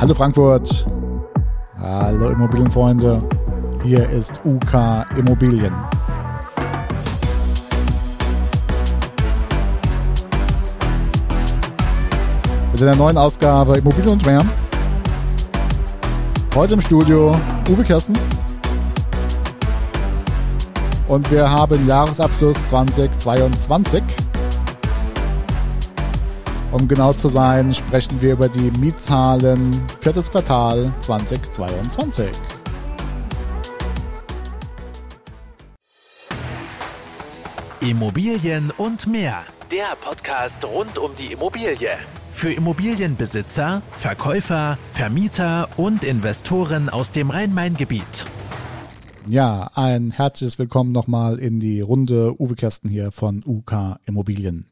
Hallo Frankfurt. Hallo Immobilienfreunde. Hier ist UK Immobilien. Mit einer neuen Ausgabe Immobilien und mehr. Heute im Studio Uwe Kirsten. Und wir haben Jahresabschluss 2022. Um genau zu sein, sprechen wir über die Mietzahlen viertes Quartal 2022. Immobilien und mehr. Der Podcast rund um die Immobilie. Für Immobilienbesitzer, Verkäufer, Vermieter und Investoren aus dem Rhein-Main-Gebiet. Ja, ein herzliches Willkommen nochmal in die Runde. Uwe Kersten hier von UK Immobilien.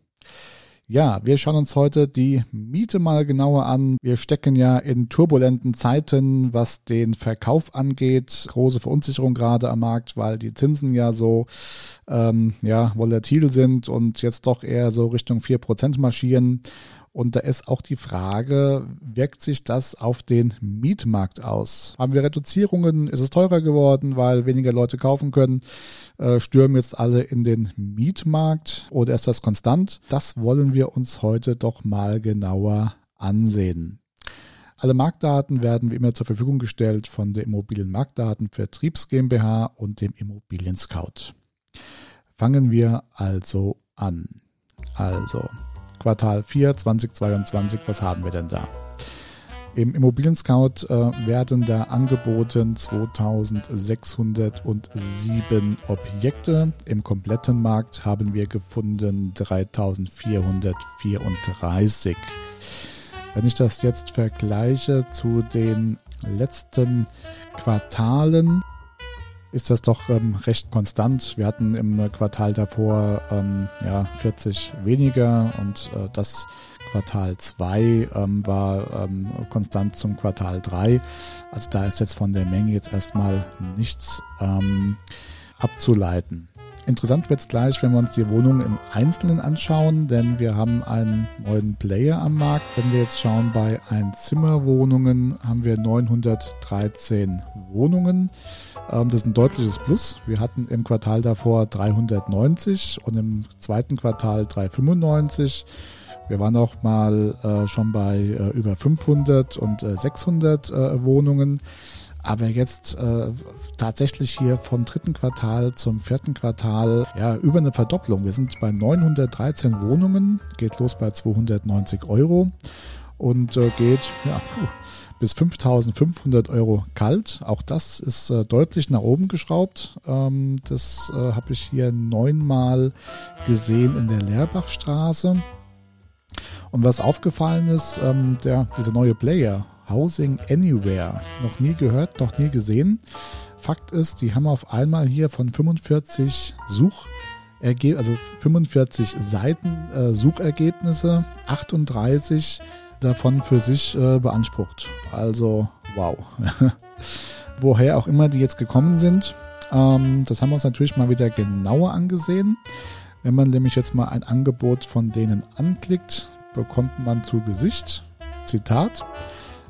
Ja, wir schauen uns heute die Miete mal genauer an. Wir stecken ja in turbulenten Zeiten, was den Verkauf angeht. Große Verunsicherung gerade am Markt, weil die Zinsen ja so ähm, ja, volatil sind und jetzt doch eher so Richtung vier Prozent marschieren. Und da ist auch die Frage, wirkt sich das auf den Mietmarkt aus? Haben wir Reduzierungen? Ist es teurer geworden, weil weniger Leute kaufen können? Äh, stürmen jetzt alle in den Mietmarkt oder ist das konstant? Das wollen wir uns heute doch mal genauer ansehen. Alle Marktdaten werden wie immer zur Verfügung gestellt von der Immobilienmarktdaten Vertriebs GmbH und dem Immobilien Scout. Fangen wir also an. Also, Quartal 4 2022, was haben wir denn da? Im Immobilien Scout äh, werden da angeboten 2607 Objekte. Im kompletten Markt haben wir gefunden 3434. Wenn ich das jetzt vergleiche zu den letzten Quartalen, ist das doch ähm, recht konstant. Wir hatten im Quartal davor ähm, ja, 40 weniger und äh, das Quartal 2 ähm, war ähm, konstant zum Quartal 3. Also da ist jetzt von der Menge jetzt erstmal nichts ähm, abzuleiten. Interessant wird es gleich, wenn wir uns die Wohnungen im Einzelnen anschauen, denn wir haben einen neuen Player am Markt. Wenn wir jetzt schauen, bei Einzimmerwohnungen haben wir 913 Wohnungen. Ähm, das ist ein deutliches Plus. Wir hatten im Quartal davor 390 und im zweiten Quartal 395. Wir waren auch mal äh, schon bei äh, über 500 und äh, 600 äh, Wohnungen. Aber jetzt äh, tatsächlich hier vom dritten Quartal zum vierten Quartal ja über eine Verdopplung. Wir sind bei 913 Wohnungen, geht los bei 290 Euro und äh, geht ja, bis 5500 Euro kalt. Auch das ist äh, deutlich nach oben geschraubt. Ähm, das äh, habe ich hier neunmal gesehen in der Lehrbachstraße. Und was aufgefallen ist, ähm, der, dieser neue Player, Housing Anywhere. Noch nie gehört, noch nie gesehen. Fakt ist, die haben auf einmal hier von 45 Suchergebnissen, also 45 Seiten äh, Suchergebnisse, 38 davon für sich äh, beansprucht. Also wow. Woher auch immer die jetzt gekommen sind, ähm, das haben wir uns natürlich mal wieder genauer angesehen. Wenn man nämlich jetzt mal ein Angebot von denen anklickt, bekommt man zu Gesicht, Zitat,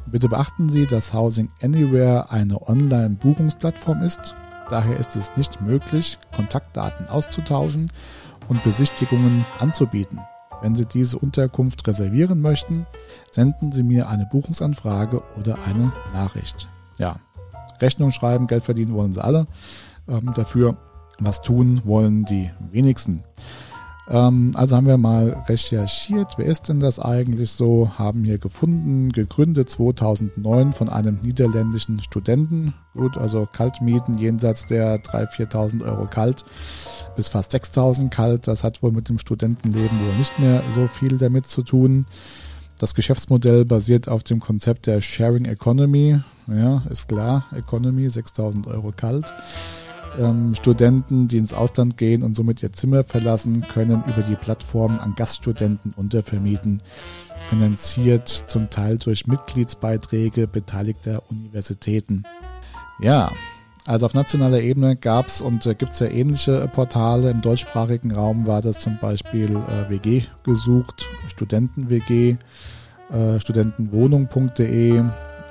Bitte beachten Sie, dass Housing Anywhere eine Online-Buchungsplattform ist. Daher ist es nicht möglich, Kontaktdaten auszutauschen und Besichtigungen anzubieten. Wenn Sie diese Unterkunft reservieren möchten, senden Sie mir eine Buchungsanfrage oder eine Nachricht. Ja, Rechnung schreiben, Geld verdienen wollen Sie alle. Ähm, dafür was tun wollen die wenigsten. Ähm, also haben wir mal recherchiert, wer ist denn das eigentlich so? Haben hier gefunden, gegründet 2009 von einem niederländischen Studenten. Gut, also Kaltmieten jenseits der 3.000, 4.000 Euro kalt bis fast 6.000 kalt. Das hat wohl mit dem Studentenleben wohl nicht mehr so viel damit zu tun. Das Geschäftsmodell basiert auf dem Konzept der Sharing Economy. Ja, ist klar, Economy, 6000 Euro kalt. Ähm, Studenten, die ins Ausland gehen und somit ihr Zimmer verlassen, können über die Plattform an Gaststudenten untervermieten, finanziert zum Teil durch Mitgliedsbeiträge beteiligter Universitäten. Ja, also auf nationaler Ebene gab es und äh, gibt es ja ähnliche Portale. Im deutschsprachigen Raum war das zum Beispiel äh, WG gesucht, Studenten-WG, äh, studentenwohnung.de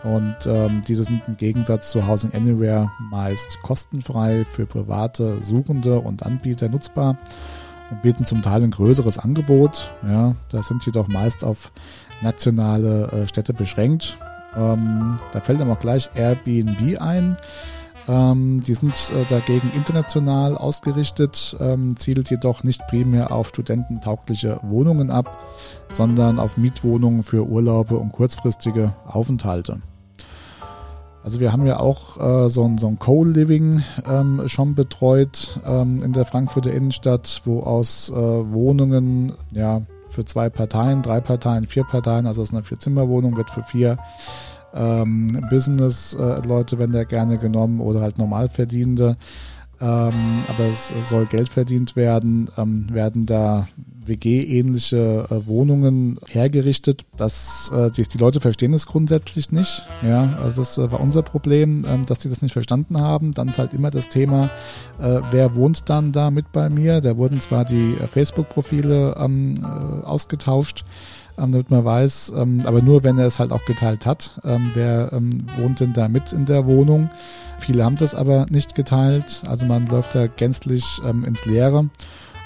Und ähm, diese sind im Gegensatz zu Housing Anywhere meist kostenfrei für private Suchende und Anbieter nutzbar und bieten zum Teil ein größeres Angebot. Ja, das sind jedoch meist auf nationale äh, Städte beschränkt. Ähm, da fällt einem auch gleich Airbnb ein. Ähm, die sind äh, dagegen international ausgerichtet, ähm, zielt jedoch nicht primär auf studententaugliche Wohnungen ab, sondern auf Mietwohnungen für Urlaube und kurzfristige Aufenthalte. Also wir haben ja auch äh, so ein, so ein Co-Living ähm, schon betreut ähm, in der Frankfurter Innenstadt, wo aus äh, Wohnungen ja für zwei Parteien, drei Parteien, vier Parteien, also aus einer Vier-Zimmer-Wohnung wird für vier ähm, Business-Leute, wenn der gerne genommen oder halt Normalverdienende. Ähm, aber es soll Geld verdient werden, ähm, werden da WG-ähnliche äh, Wohnungen hergerichtet. Das, äh, die, die, Leute verstehen es grundsätzlich nicht. Ja, also das äh, war unser Problem, ähm, dass die das nicht verstanden haben. Dann ist halt immer das Thema, äh, wer wohnt dann da mit bei mir? Da wurden zwar die äh, Facebook-Profile ähm, äh, ausgetauscht, ähm, damit man weiß, ähm, aber nur wenn er es halt auch geteilt hat, ähm, wer ähm, wohnt denn da mit in der Wohnung. Viele haben das aber nicht geteilt, also man läuft da gänzlich ins Leere.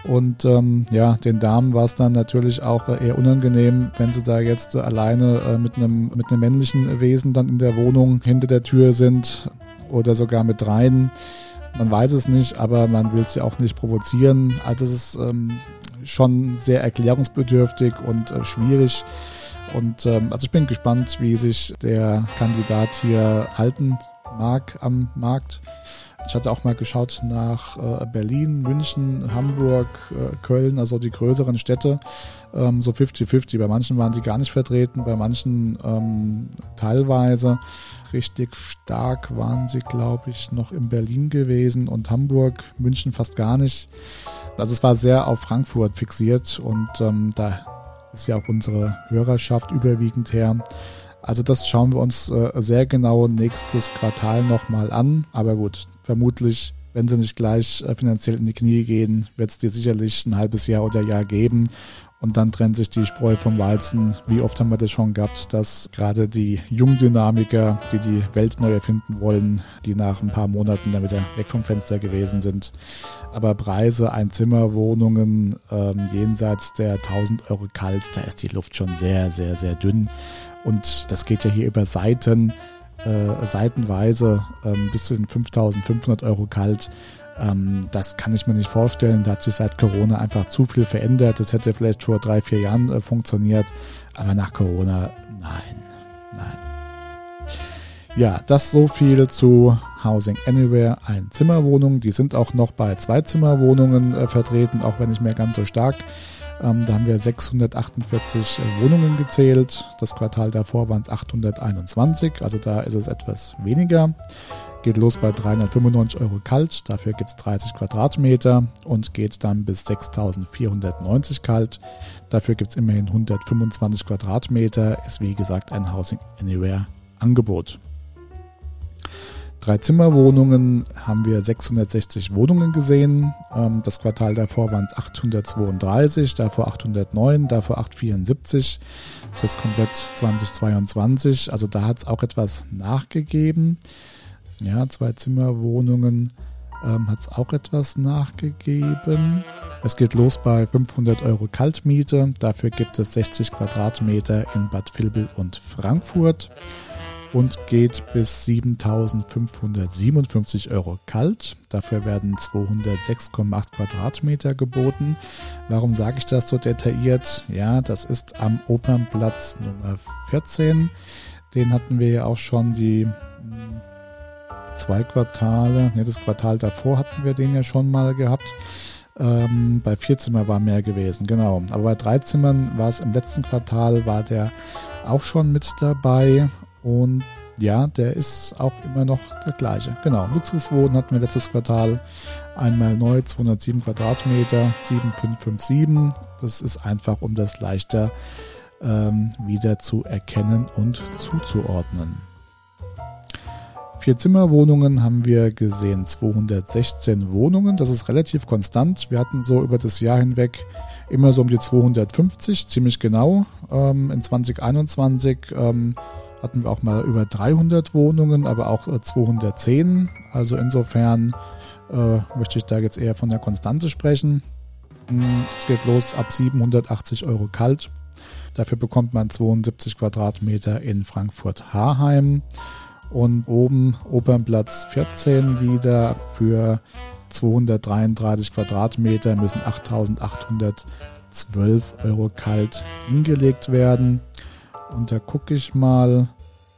Und ähm, ja, den Damen war es dann natürlich auch äh, eher unangenehm, wenn sie da jetzt äh, alleine äh, mit einem mit einem männlichen Wesen dann in der Wohnung hinter der Tür sind oder sogar mit dreien. Man weiß es nicht, aber man will ja auch nicht provozieren. Also es ist ähm, schon sehr erklärungsbedürftig und äh, schwierig. Und ähm, also ich bin gespannt, wie sich der Kandidat hier halten mag am Markt. Ich hatte auch mal geschaut nach äh, Berlin, München, Hamburg, äh, Köln, also die größeren Städte. Ähm, so 50-50. Bei manchen waren die gar nicht vertreten, bei manchen ähm, teilweise. Richtig stark waren sie, glaube ich, noch in Berlin gewesen und Hamburg, München fast gar nicht. Also es war sehr auf Frankfurt fixiert und ähm, da ist ja auch unsere Hörerschaft überwiegend her. Also das schauen wir uns äh, sehr genau nächstes Quartal nochmal an. Aber gut, vermutlich, wenn sie nicht gleich äh, finanziell in die Knie gehen, wird es dir sicherlich ein halbes Jahr oder Jahr geben. Und dann trennt sich die Spreu vom Weizen. Wie oft haben wir das schon gehabt, dass gerade die Jungdynamiker, die die Welt neu erfinden wollen, die nach ein paar Monaten dann wieder weg vom Fenster gewesen sind. Aber Preise, Einzimmerwohnungen ähm, jenseits der 1000 Euro kalt, da ist die Luft schon sehr, sehr, sehr dünn. Und das geht ja hier über Seiten, äh, seitenweise ähm, bis zu den 5500 Euro kalt. Ähm, das kann ich mir nicht vorstellen. Da hat sich seit Corona einfach zu viel verändert. Das hätte vielleicht vor drei, vier Jahren äh, funktioniert. Aber nach Corona, nein, nein. Ja, das so viel zu Housing Anywhere Einzimmerwohnungen. Die sind auch noch bei Zweizimmerwohnungen äh, vertreten, auch wenn nicht mehr ganz so stark. Ähm, da haben wir 648 äh, Wohnungen gezählt. Das Quartal davor waren es 821, also da ist es etwas weniger. Geht los bei 395 Euro kalt, dafür gibt es 30 Quadratmeter und geht dann bis 6490 kalt. Dafür gibt es immerhin 125 Quadratmeter, ist wie gesagt ein Housing Anywhere Angebot. Drei-Zimmer-Wohnungen haben wir 660 Wohnungen gesehen. Ähm, das Quartal davor waren es 832, davor 809, davor 874. Das ist komplett 2022. Also da hat es auch etwas nachgegeben. Ja, Zwei-Zimmer-Wohnungen ähm, hat es auch etwas nachgegeben. Es geht los bei 500 Euro Kaltmiete. Dafür gibt es 60 Quadratmeter in Bad Vilbel und Frankfurt und geht bis 7.557 Euro kalt. Dafür werden 206,8 Quadratmeter geboten. Warum sage ich das so detailliert? Ja, das ist am Opernplatz Nummer 14. Den hatten wir ja auch schon die hm, zwei Quartale, ne, das Quartal davor hatten wir den ja schon mal gehabt. Ähm, bei vier Zimmern war mehr gewesen, genau. Aber bei drei Zimmern war es im letzten Quartal, war der auch schon mit dabei und ja, der ist auch immer noch der gleiche. Genau, Luxuswohnen hatten wir letztes Quartal einmal neu, 207 Quadratmeter, 7557. Das ist einfach, um das leichter ähm, wieder zu erkennen und zuzuordnen. Vier-Zimmer-Wohnungen haben wir gesehen, 216 Wohnungen. Das ist relativ konstant. Wir hatten so über das Jahr hinweg immer so um die 250, ziemlich genau. Ähm, in 2021 ähm, hatten wir auch mal über 300 Wohnungen, aber auch 210. Äh, also insofern äh, möchte ich da jetzt eher von der Konstante sprechen. Hm, es geht los ab 780 Euro kalt. Dafür bekommt man 72 Quadratmeter in Frankfurt-Harheim. Und oben Opernplatz 14 wieder für 233 Quadratmeter müssen 8812 Euro kalt hingelegt werden. Und da gucke ich mal,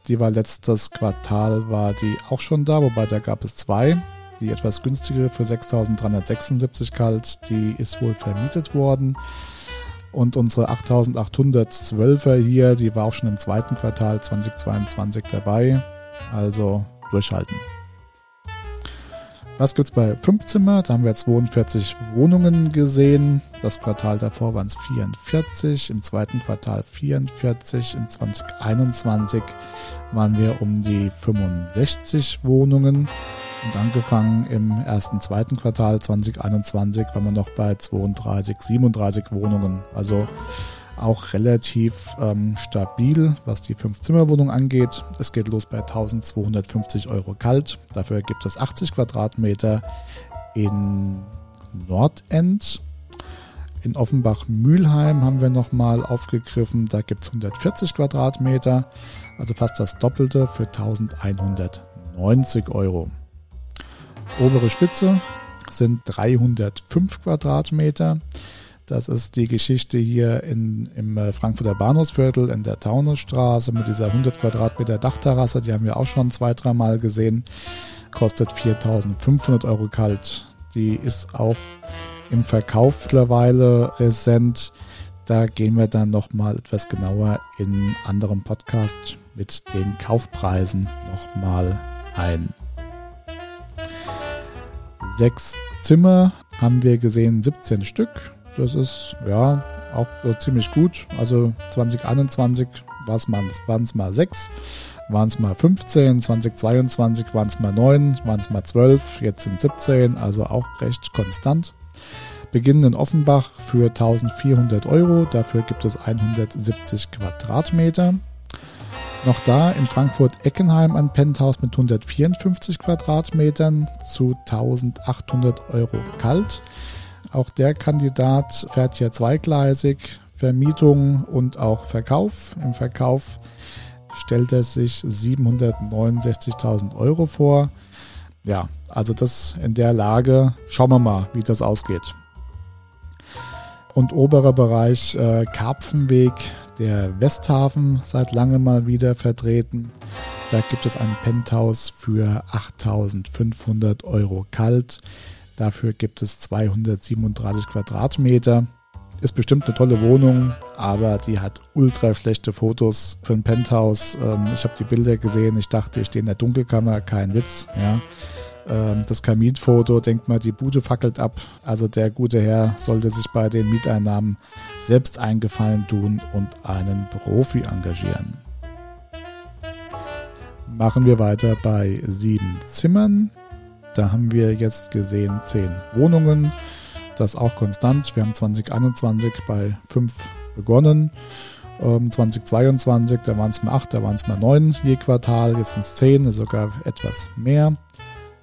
die war letztes Quartal, war die auch schon da, wobei da gab es zwei. Die etwas günstigere für 6376 kalt, die ist wohl vermietet worden. Und unsere 8812er hier, die war auch schon im zweiten Quartal 2022 dabei. Also durchhalten. Was gibt es bei 5 Zimmer? Da haben wir 42 Wohnungen gesehen. Das Quartal davor waren es 44, im zweiten Quartal 44, in 2021 waren wir um die 65 Wohnungen. Und angefangen im ersten, zweiten Quartal 2021 waren wir noch bei 32, 37 Wohnungen. Also auch relativ ähm, stabil, was die 5-Zimmer-Wohnung angeht. Es geht los bei 1250 Euro kalt. Dafür gibt es 80 Quadratmeter in Nordend. In Offenbach-Mühlheim haben wir nochmal aufgegriffen. Da gibt es 140 Quadratmeter, also fast das Doppelte für 1190 Euro. Obere Spitze sind 305 Quadratmeter. Das ist die Geschichte hier in, im äh, Frankfurter Bahnhofsviertel in der Taunusstraße mit dieser 100 Quadratmeter Dachterrasse. Die haben wir auch schon zwei, dreimal gesehen. Kostet 4.500 Euro kalt. Die ist auch im Verkauf mittlerweile resent. Da gehen wir dann nochmal etwas genauer in anderem Podcast mit den Kaufpreisen nochmal ein. Sechs Zimmer haben wir gesehen, 17 Stück. Das ist ja auch äh, ziemlich gut. Also 2021 waren es mal 6, waren es mal 15, 2022 waren es mal 9, waren es mal 12, jetzt sind 17, also auch recht konstant. Beginnen in Offenbach für 1400 Euro, dafür gibt es 170 Quadratmeter. Noch da in Frankfurt-Eckenheim ein Penthouse mit 154 Quadratmetern zu 1800 Euro kalt. Auch der Kandidat fährt hier zweigleisig, Vermietung und auch Verkauf. Im Verkauf stellt er sich 769.000 Euro vor. Ja, also das in der Lage. Schauen wir mal, wie das ausgeht. Und oberer Bereich äh, Karpfenweg, der Westhafen, seit langem mal wieder vertreten. Da gibt es ein Penthouse für 8.500 Euro kalt. Dafür gibt es 237 Quadratmeter. Ist bestimmt eine tolle Wohnung, aber die hat ultra schlechte Fotos für ein Penthouse. Ähm, ich habe die Bilder gesehen, ich dachte, ich stehe in der Dunkelkammer, kein Witz. Ja. Ähm, das Kaminfoto, denkt mal, die Bude fackelt ab. Also der gute Herr sollte sich bei den Mieteinnahmen selbst eingefallen tun und einen Profi engagieren. Machen wir weiter bei sieben Zimmern. Da haben wir jetzt gesehen 10 Wohnungen. Das auch konstant. Wir haben 2021 bei 5 begonnen. 2022, ähm, da waren es mal 8, da waren es mal 9 je Quartal. Jetzt sind es 10, sogar etwas mehr.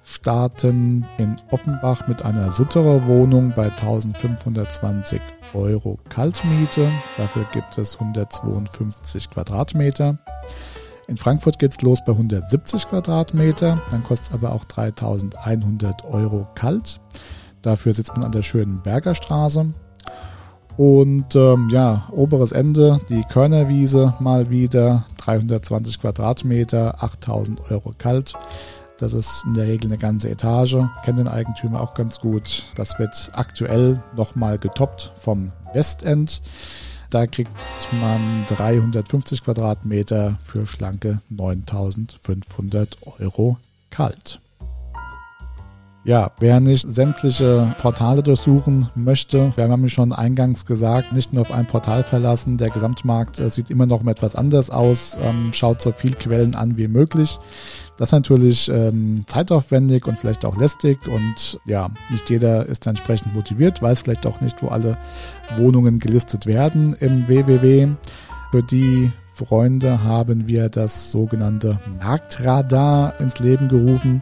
Starten in Offenbach mit einer Sutterer Wohnung bei 1520 Euro Kaltmiete. Dafür gibt es 152 Quadratmeter. In Frankfurt geht es los bei 170 Quadratmeter, dann kostet es aber auch 3100 Euro kalt. Dafür sitzt man an der schönen Bergerstraße. Und ähm, ja, oberes Ende, die Körnerwiese mal wieder, 320 Quadratmeter, 8000 Euro kalt. Das ist in der Regel eine ganze Etage. Kennt den Eigentümer auch ganz gut. Das wird aktuell nochmal getoppt vom Westend. Da kriegt man 350 Quadratmeter für schlanke 9500 Euro kalt. Ja, wer nicht sämtliche Portale durchsuchen möchte, wir haben ja schon eingangs gesagt, nicht nur auf ein Portal verlassen. Der Gesamtmarkt äh, sieht immer noch etwas anders aus. Ähm, schaut so viel Quellen an wie möglich. Das ist natürlich ähm, zeitaufwendig und vielleicht auch lästig und ja, nicht jeder ist entsprechend motiviert, weiß vielleicht auch nicht, wo alle Wohnungen gelistet werden im WWW. Für die Freunde haben wir das sogenannte Marktradar ins Leben gerufen.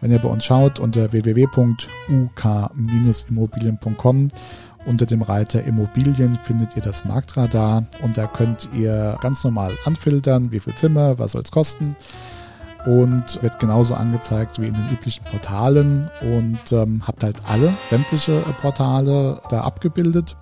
Wenn ihr bei uns schaut unter www.uk-immobilien.com unter dem Reiter Immobilien findet ihr das Marktradar und da könnt ihr ganz normal anfiltern, wie viel Zimmer, was soll es kosten und wird genauso angezeigt wie in den üblichen Portalen und ähm, habt halt alle sämtliche äh, Portale da abgebildet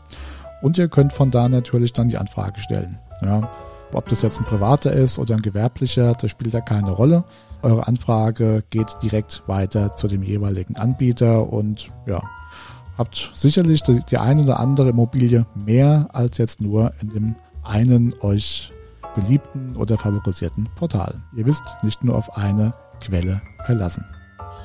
und ihr könnt von da natürlich dann die Anfrage stellen. Ja. Ob das jetzt ein privater ist oder ein gewerblicher, das spielt da keine Rolle. Eure Anfrage geht direkt weiter zu dem jeweiligen Anbieter und ja, habt sicherlich die, die eine oder andere Immobilie mehr als jetzt nur in dem einen euch beliebten oder favorisierten Portal. Ihr wisst, nicht nur auf eine Quelle verlassen.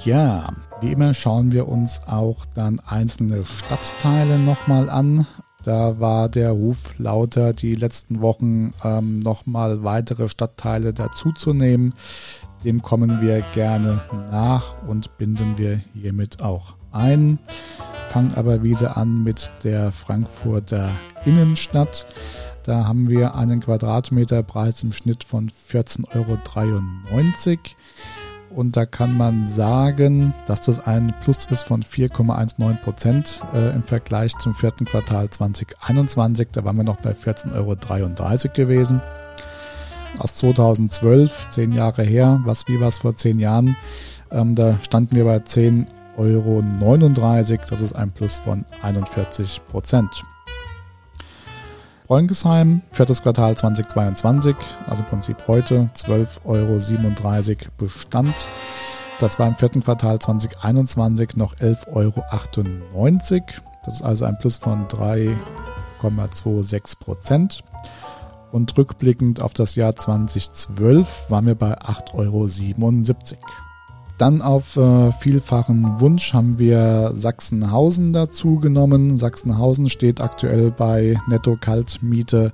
Ja, wie immer schauen wir uns auch dann einzelne Stadtteile nochmal an. Da war der Ruf lauter, die letzten Wochen ähm, nochmal weitere Stadtteile dazuzunehmen. Dem kommen wir gerne nach und binden wir hiermit auch ein. Fangen aber wieder an mit der Frankfurter Innenstadt. Da haben wir einen Quadratmeterpreis im Schnitt von 14,93 Euro. Und da kann man sagen, dass das ein Plus ist von 4,19 Prozent äh, im Vergleich zum vierten Quartal 2021. Da waren wir noch bei 14,33 Euro gewesen. Aus 2012, zehn Jahre her, was wie was vor zehn Jahren. Ähm, da standen wir bei 10,39 Euro. Das ist ein Plus von 41 Prozent. Freungesheim, viertes Quartal 2022, also im Prinzip heute 12,37 Euro Bestand. Das war im vierten Quartal 2021 noch 11,98 Euro. Das ist also ein Plus von 3,26 Prozent. Und rückblickend auf das Jahr 2012 waren wir bei 8,77 Euro. Dann auf äh, vielfachen Wunsch haben wir Sachsenhausen dazu genommen. Sachsenhausen steht aktuell bei Netto-Kaltmiete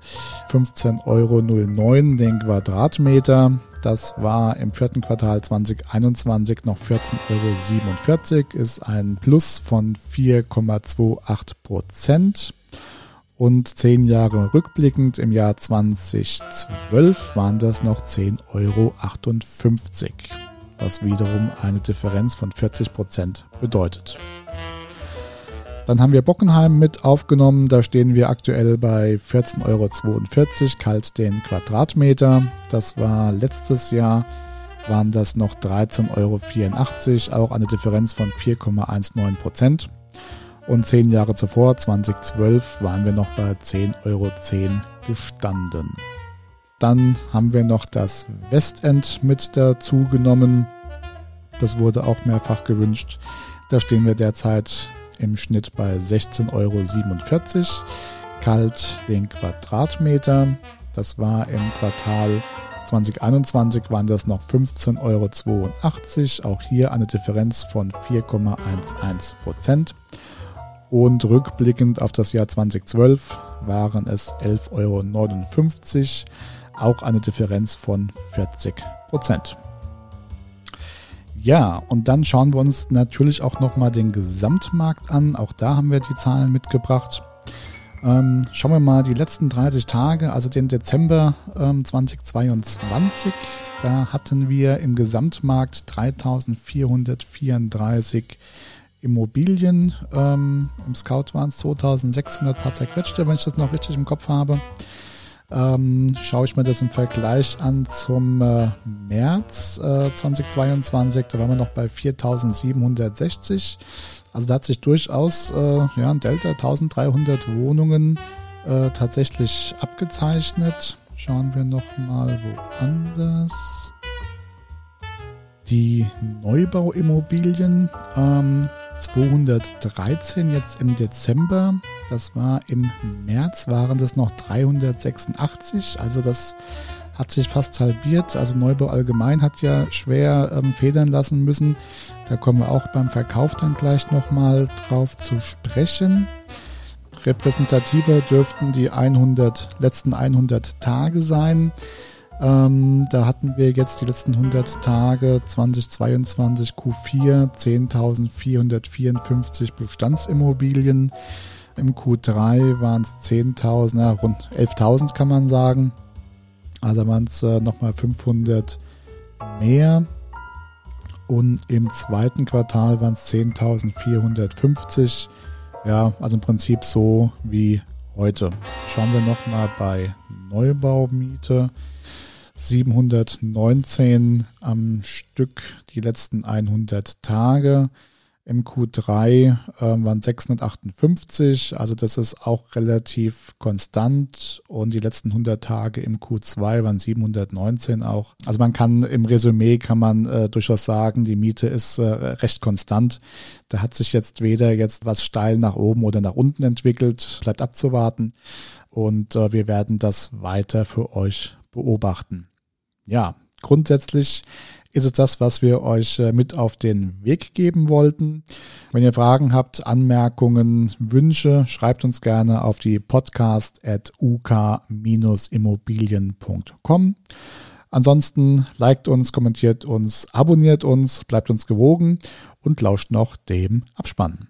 15,09 Euro den Quadratmeter. Das war im vierten Quartal 2021 noch 14,47 Euro, ist ein Plus von 4,28 Prozent. Und zehn Jahre rückblickend im Jahr 2012 waren das noch 10,58 Euro was wiederum eine Differenz von 40 Prozent bedeutet. Dann haben wir Bockenheim mit aufgenommen. Da stehen wir aktuell bei 14,42 Euro kalt den Quadratmeter. Das war letztes Jahr, waren das noch 13,84 Euro, auch eine Differenz von 4,19 Prozent. Und zehn Jahre zuvor, 2012, waren wir noch bei 10,10 Euro gestanden. Dann haben wir noch das Westend mit dazu genommen. Das wurde auch mehrfach gewünscht. Da stehen wir derzeit im Schnitt bei 16,47 Euro. Kalt den Quadratmeter. Das war im Quartal 2021 waren das noch 15,82 Euro. Auch hier eine Differenz von 4,11 Prozent. Und rückblickend auf das Jahr 2012 waren es 11,59 Euro auch eine Differenz von 40 Prozent. Ja, und dann schauen wir uns natürlich auch nochmal den Gesamtmarkt an. Auch da haben wir die Zahlen mitgebracht. Ähm, schauen wir mal die letzten 30 Tage, also den Dezember ähm, 2022. Da hatten wir im Gesamtmarkt 3434 Immobilien. Ähm, Im Scout waren es 2600 paar zerquetschte, wenn ich das noch richtig im Kopf habe. Ähm, schaue ich mir das im Vergleich an zum äh, März äh, 2022, da waren wir noch bei 4760. Also da hat sich durchaus äh, ja, ein Delta 1300 Wohnungen äh, tatsächlich abgezeichnet. Schauen wir nochmal woanders. Die Neubauimmobilien. Ähm, 213 jetzt im Dezember. Das war im März, waren das noch 386. Also das hat sich fast halbiert. Also Neubau allgemein hat ja schwer ähm, federn lassen müssen. Da kommen wir auch beim Verkauf dann gleich nochmal drauf zu sprechen. Repräsentativer dürften die 100, letzten 100 Tage sein. Ähm, da hatten wir jetzt die letzten 100 Tage 2022 Q4 10.454 Bestandsimmobilien. Im Q3 waren es 10.000, ja, rund 11.000 kann man sagen. Also waren es äh, nochmal 500 mehr. Und im zweiten Quartal waren es 10.450. Ja, also im Prinzip so wie heute. Schauen wir nochmal bei Neubaumiete. 719 am Stück die letzten 100 Tage. Im Q3 äh, waren 658, also das ist auch relativ konstant. Und die letzten 100 Tage im Q2 waren 719 auch. Also man kann im Resümee kann man äh, durchaus sagen, die Miete ist äh, recht konstant. Da hat sich jetzt weder jetzt was steil nach oben oder nach unten entwickelt. Bleibt abzuwarten. Und äh, wir werden das weiter für euch beobachten. Ja, grundsätzlich ist es das, was wir euch äh, mit auf den Weg geben wollten. Wenn ihr Fragen habt, Anmerkungen, Wünsche, schreibt uns gerne auf die podcast at uk-immobilien.com. Ansonsten liked uns, kommentiert uns, abonniert uns, bleibt uns gewogen und lauscht noch dem Abspannen.